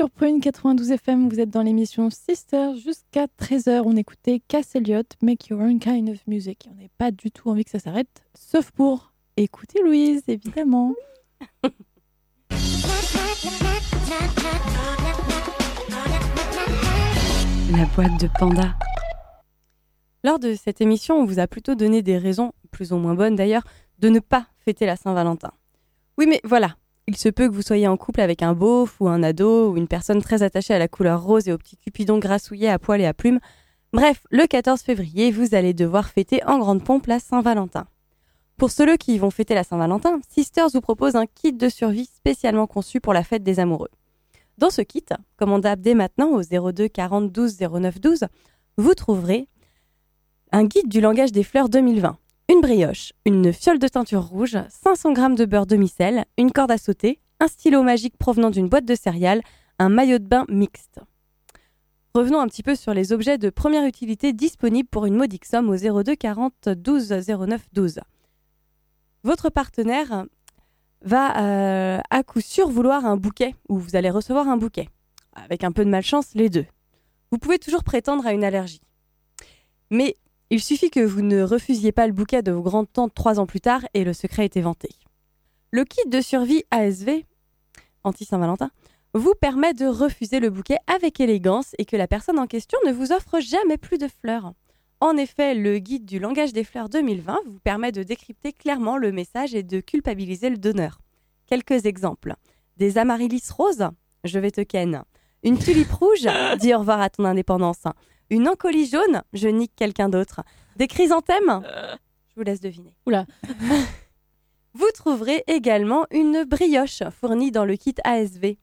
sur Prune 92 FM, vous êtes dans l'émission Sister jusqu'à 13h. On écoutait Cass Elliot, Make Your Own Kind of Music. On n'a pas du tout envie que ça s'arrête, sauf pour écouter Louise, évidemment. La boîte de panda. Lors de cette émission, on vous a plutôt donné des raisons, plus ou moins bonnes d'ailleurs, de ne pas fêter la Saint-Valentin. Oui, mais voilà, il se peut que vous soyez en couple avec un beauf ou un ado ou une personne très attachée à la couleur rose et au petit cupidon grassouillé à poil et à plumes. Bref, le 14 février, vous allez devoir fêter en grande pompe la Saint-Valentin. Pour ceux qui vont fêter la Saint-Valentin, Sisters vous propose un kit de survie spécialement conçu pour la fête des amoureux. Dans ce kit, commandable dès maintenant au 02 40 12 09 12, vous trouverez un guide du langage des fleurs 2020, une brioche, une fiole de teinture rouge, 500 g de beurre demi-sel, une corde à sauter, un stylo magique provenant d'une boîte de céréales, un maillot de bain mixte. Revenons un petit peu sur les objets de première utilité disponibles pour une modique somme au 02 40 12 09 12. Votre partenaire va euh, à coup sûr vouloir un bouquet ou vous allez recevoir un bouquet. Avec un peu de malchance, les deux. Vous pouvez toujours prétendre à une allergie. Mais il suffit que vous ne refusiez pas le bouquet de vos grandes-tantes trois ans plus tard et le secret est éventé. Le kit de survie ASV, anti-Saint-Valentin, vous permet de refuser le bouquet avec élégance et que la personne en question ne vous offre jamais plus de fleurs. En effet, le guide du langage des fleurs 2020 vous permet de décrypter clairement le message et de culpabiliser le donneur. Quelques exemples. Des amaryllis roses, je vais te ken. Une tulipe rouge, dis au revoir à ton indépendance. Une encolie jaune, je nique quelqu'un d'autre. Des chrysanthèmes, je vous laisse deviner. Oula. Vous trouverez également une brioche fournie dans le kit ASV.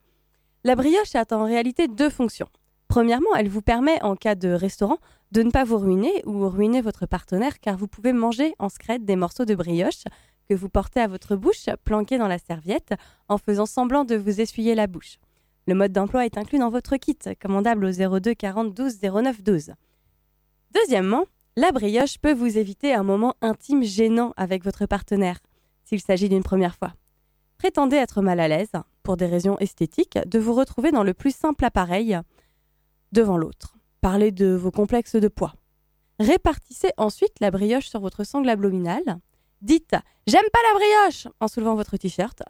La brioche a en réalité deux fonctions. Premièrement, elle vous permet, en cas de restaurant, de ne pas vous ruiner ou ruiner votre partenaire car vous pouvez manger en secret des morceaux de brioche que vous portez à votre bouche planqués dans la serviette en faisant semblant de vous essuyer la bouche. Le mode d'emploi est inclus dans votre kit, commandable au 02 40 12 09 12. Deuxièmement, la brioche peut vous éviter un moment intime gênant avec votre partenaire, s'il s'agit d'une première fois. Prétendez être mal à l'aise, pour des raisons esthétiques, de vous retrouver dans le plus simple appareil devant l'autre. Parlez de vos complexes de poids. Répartissez ensuite la brioche sur votre sangle abdominale. Dites J'aime pas la brioche en soulevant votre t-shirt.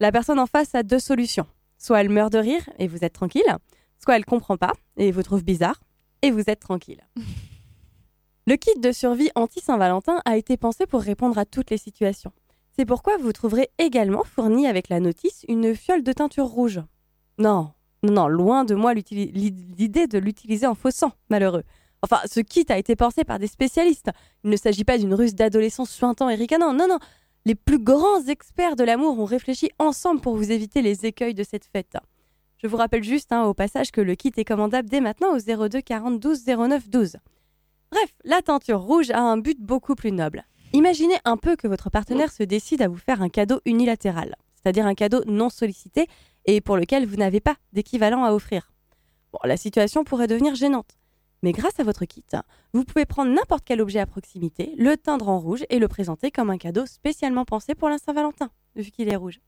La personne en face a deux solutions. Soit elle meurt de rire et vous êtes tranquille, soit elle comprend pas et vous trouve bizarre et vous êtes tranquille. Le kit de survie anti-Saint-Valentin a été pensé pour répondre à toutes les situations. C'est pourquoi vous trouverez également fourni avec la notice une fiole de teinture rouge. Non, non, non, loin de moi l'idée de l'utiliser en faux sang, malheureux. Enfin, ce kit a été pensé par des spécialistes. Il ne s'agit pas d'une ruse d'adolescence suintant et ricanant. Non, non. Les plus grands experts de l'amour ont réfléchi ensemble pour vous éviter les écueils de cette fête. Je vous rappelle juste hein, au passage que le kit est commandable dès maintenant au 02 40 12 09 12. Bref, la teinture rouge a un but beaucoup plus noble. Imaginez un peu que votre partenaire se décide à vous faire un cadeau unilatéral, c'est-à-dire un cadeau non sollicité et pour lequel vous n'avez pas d'équivalent à offrir. Bon, la situation pourrait devenir gênante. Mais grâce à votre kit, vous pouvez prendre n'importe quel objet à proximité, le teindre en rouge et le présenter comme un cadeau spécialement pensé pour la Saint-Valentin, vu qu'il est rouge.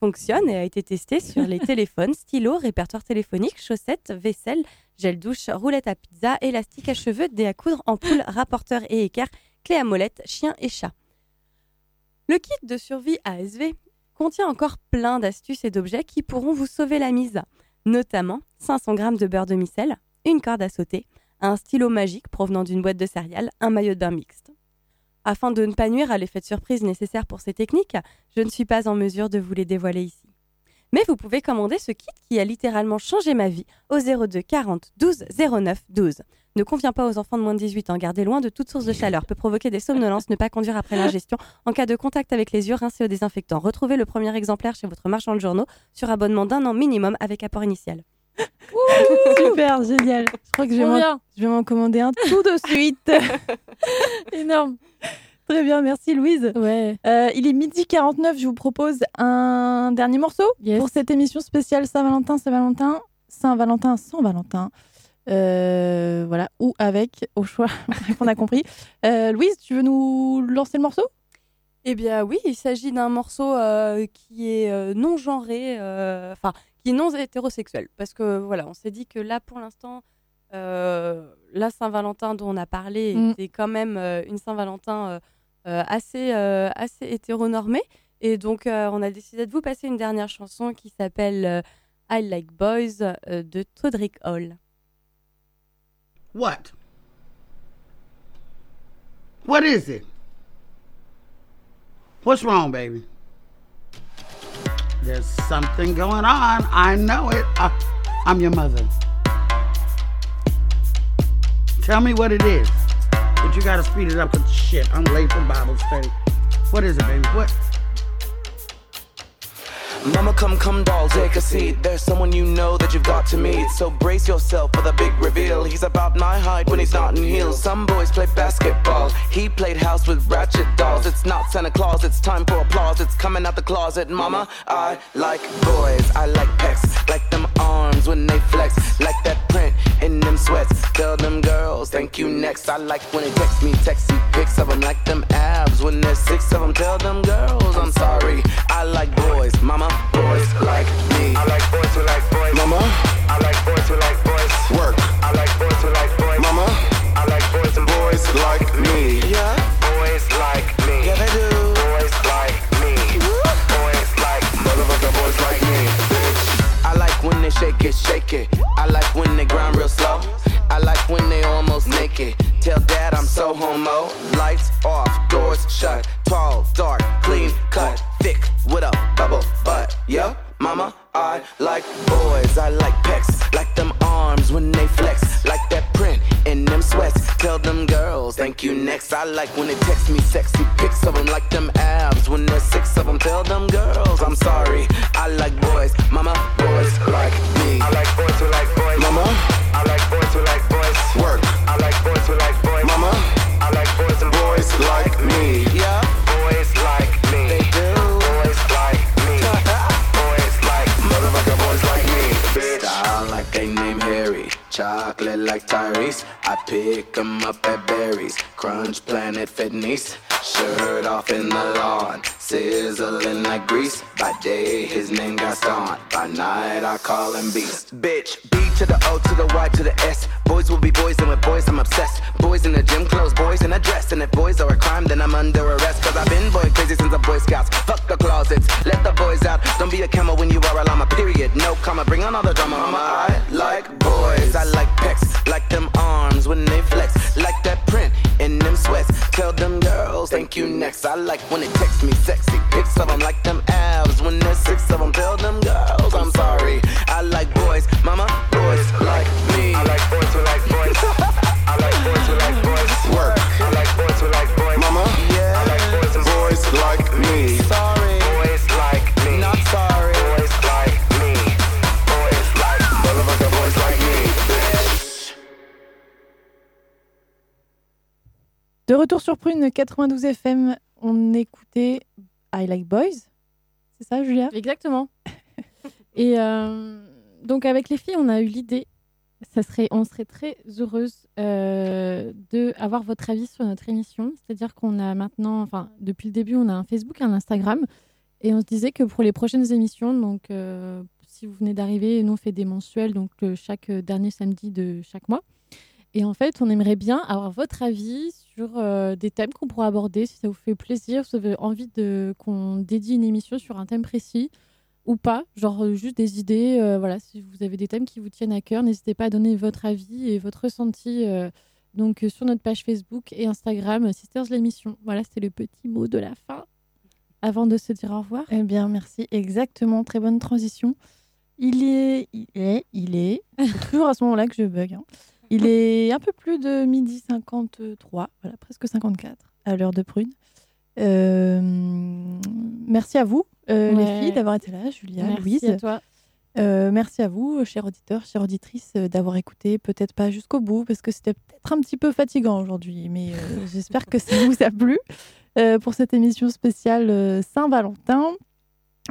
Fonctionne et a été testé sur les téléphones, stylos, répertoire téléphonique, chaussettes, vaisselle, gel douche, roulette à pizza, élastique à cheveux, dés à coudre, ampoule, rapporteur et équerre, clé à molette, chien et chat. Le kit de survie ASV contient encore plein d'astuces et d'objets qui pourront vous sauver la mise, notamment 500 g de beurre de micelle, une corde à sauter, un stylo magique provenant d'une boîte de céréales, un maillot de bain mixte. Afin de ne pas nuire à l'effet de surprise nécessaire pour ces techniques, je ne suis pas en mesure de vous les dévoiler ici. Mais vous pouvez commander ce kit qui a littéralement changé ma vie au 02 40 12 09 12. Ne convient pas aux enfants de moins de 18 ans. Garder loin de toute source de chaleur. Peut provoquer des somnolences. Ne pas conduire après l'ingestion. En cas de contact avec les yeux, rincez au désinfectant. Retrouvez le premier exemplaire chez votre marchand de journaux sur abonnement d'un an minimum avec apport initial. Super, génial. Je crois que je vais m'en- bien. je vais m'en commander un tout de suite. Énorme. Très bien, merci Louise. Ouais. Euh, il est midi 49, je vous propose un dernier morceau Yes. pour cette émission spéciale Saint-Valentin, Saint-Valentin, Saint-Valentin, sans Valentin. Euh, voilà, ou avec, au choix, on a compris. Euh, Louise, tu veux nous lancer le morceau? Eh bien oui, il s'agit d'un morceau euh, qui est euh, non genré, euh, enfin qui non hétérosexuel, parce que voilà, on s'est dit que là pour l'instant, euh, la Saint-Valentin dont on a parlé Mm. était quand même euh, une Saint-Valentin euh, euh, assez euh, assez hétéronormée, et donc euh, on a décidé de vous passer une dernière chanson qui s'appelle euh, I Like Boys euh, de Todrick Hall. What? What is it? What's wrong, baby? There's something going on. I know it. I, I'm your mother. Tell me what it is. But you gotta speed it up with shit. I'm late for Bible study. What is it, baby? What? Mama, come, come, doll, take a seat. There's someone you know that you've got to meet. So brace yourself for the big reveal. He's about my height when he's not in heels. Some boys play basketball. He played house with ratchet dolls. It's not Santa Claus, it's time for applause. It's coming out the closet. Mama, I like boys. I like pecs. Like them when they flex. Like that print in them sweats. Tell them girls, thank you next. I like when they text me, texty pics of them. Like them abs when there's six of them. Tell them girls, I'm sorry. I like boys. Mama, boys like me. I like boys who like boys. Mama, I like boys who like boys. work. I like boys who like boys. Mama, I like boys and boys like me. Yeah, shake it, shake it. I like when they grind real slow. I like when they almost naked. Tell dad I'm so homo. Lights off, doors shut. Tall, dark, clean cut, thick with a bubble butt. Yeah, mama, I like boys. I like pecs, like them arms when they flex, like that print in them sweats. Tell them girls, thank you next. I like when they text me sexy pics of them, like them abs when there's six of them. Tell them girls, I'm sorry. I like boys, mama, boys like me. I like boys who like boys. Mama, I like boys who like like Tyrese. I pick 'em up at Berries. Crunch Planet Fitness. Shirt off in the lawn. Sizzling like grease. By day, his name got Gaston. By night, I call him Beast. Bitch, B to the O to the Y to the S. Boys will be boys, and with boys, I'm obsessed. Boys in the gym clothes, boys in a dress. And if boys are a crime, then I'm under arrest. Cause I've been boy crazy since the Boy Scouts. Fuck the closets, let the boys out. Don't be a camel when you are a llama, period. No comma, bring on all the drama, mama. I like boys, I like pecs. Like them arms when they flex. Like that print in them sweats. Tell them girls, thank you next. I like when it text me sexy pics of them like them abs. When there's six of them, tell them girls I'm sorry. I like boys, mama, boys like me. I like boys who like boys. De retour sur Prune 92 FM, on écoutait I Like Boys. C'est ça, Julia? Exactement. Et euh, donc avec les filles, on a eu l'idée, ça serait, on serait très heureuse euh, de avoir votre avis sur notre émission. C'est-à-dire qu'on a maintenant, enfin depuis le début, on a un Facebook, un Instagram, et on se disait que pour les prochaines émissions, donc euh, si vous venez d'arriver, nous on fait des mensuels, donc euh, chaque dernier samedi de chaque mois. Et en fait, on aimerait bien avoir votre avis sur euh, des thèmes qu'on pourra aborder, si ça vous fait plaisir, si vous avez envie de qu'on dédie une émission sur un thème précis ou pas, genre euh, juste des idées. euh, voilà, si vous avez des thèmes qui vous tiennent à cœur, n'hésitez pas à donner votre avis et votre ressenti donc sur notre page Facebook et Instagram Sisters l'émission. Voilà, c'était le petit mot de la fin avant de se dire au revoir. Eh bien, merci. Exactement, très bonne transition. Il est, il est, il est. C'est toujours à ce moment-là que je bug. hein. Il est un peu plus de midi 53, voilà, presque 54 à l'heure de prune. Euh, merci à vous, euh, Ouais. les filles, d'avoir été là, Julia, Merci Louise. à toi. Euh, merci à vous, chers auditeurs, chères auditrices, d'avoir écouté. Peut-être pas jusqu'au bout, parce que c'était peut-être un petit peu fatigant aujourd'hui, mais j'espère que ça vous a plu pour cette émission spéciale Saint-Valentin.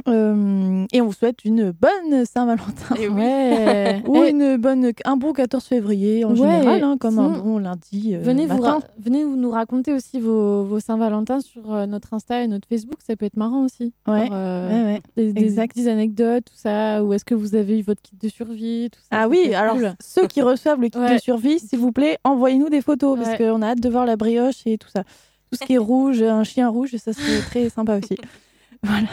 Euh, et on vous souhaite une bonne Saint-Valentin. Et oui. Ouais. Ou Eh, une bonne, un bon 14 février en Ouais, général, hein, comme un sinon, bon lundi. euh, venez, vous matin. venez vous nous raconter aussi vos, vos Saint-Valentin sur euh, notre Insta et notre Facebook, ça peut être marrant aussi. Ouais, euh, ouais. des, des- exact. des anecdotes, tout ça, ou est-ce que vous avez eu votre kit de survie, tout ça? Ah oui, alors cool. ceux qui reçoivent le kit Ouais. de survie, s'il vous plaît, envoyez-nous des photos parce qu'on a hâte de voir la brioche et tout ça. Tout ce qui est rouge, un chien rouge, ça serait très sympa aussi. Voilà.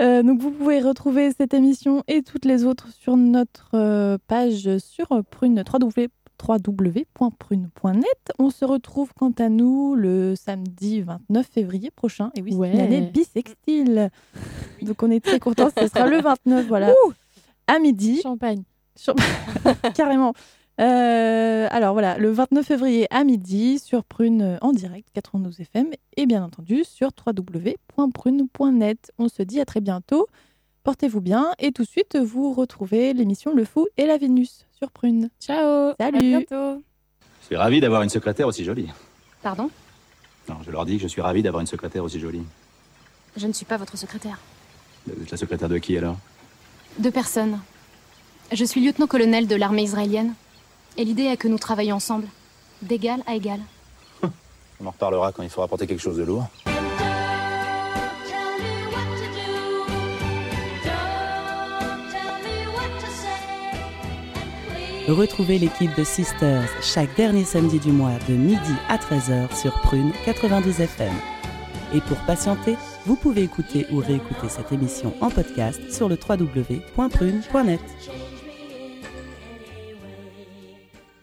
Euh, donc vous pouvez retrouver cette émission et toutes les autres sur notre euh, page sur prune www www.prune.net. On se retrouve quant à nous le samedi 29 février prochain. Et oui, c'est une Ouais. année bisextile. Donc on est très contents. Ce sera le 29, voilà, à midi. Champagne. Carrément. Euh, alors voilà, le 29 février à midi sur Prune euh, en direct, 92 FM, et bien entendu sur www.prune.net. On se dit à très bientôt. Portez-vous bien et tout de suite vous retrouvez l'émission Le Fou et la Vénus sur Prune. Ciao. Salut. À bientôt. Je suis ravi d'avoir une secrétaire aussi jolie. Pardon? Non, je leur dis que je suis ravi d'avoir une secrétaire aussi jolie. Je ne suis pas votre secrétaire. Vous êtes la secrétaire de qui alors? Deux personnes. Je suis lieutenant-colonel de l'armée israélienne. Et l'idée est que nous travaillions ensemble, d'égal à égal. On en reparlera quand il faudra porter quelque chose de lourd. Retrouvez l'équipe de Sisters chaque dernier samedi du mois de midi à 13h sur Prune 92 FM. Et pour patienter, vous pouvez écouter ou réécouter cette émission en podcast sur le www.prune.net.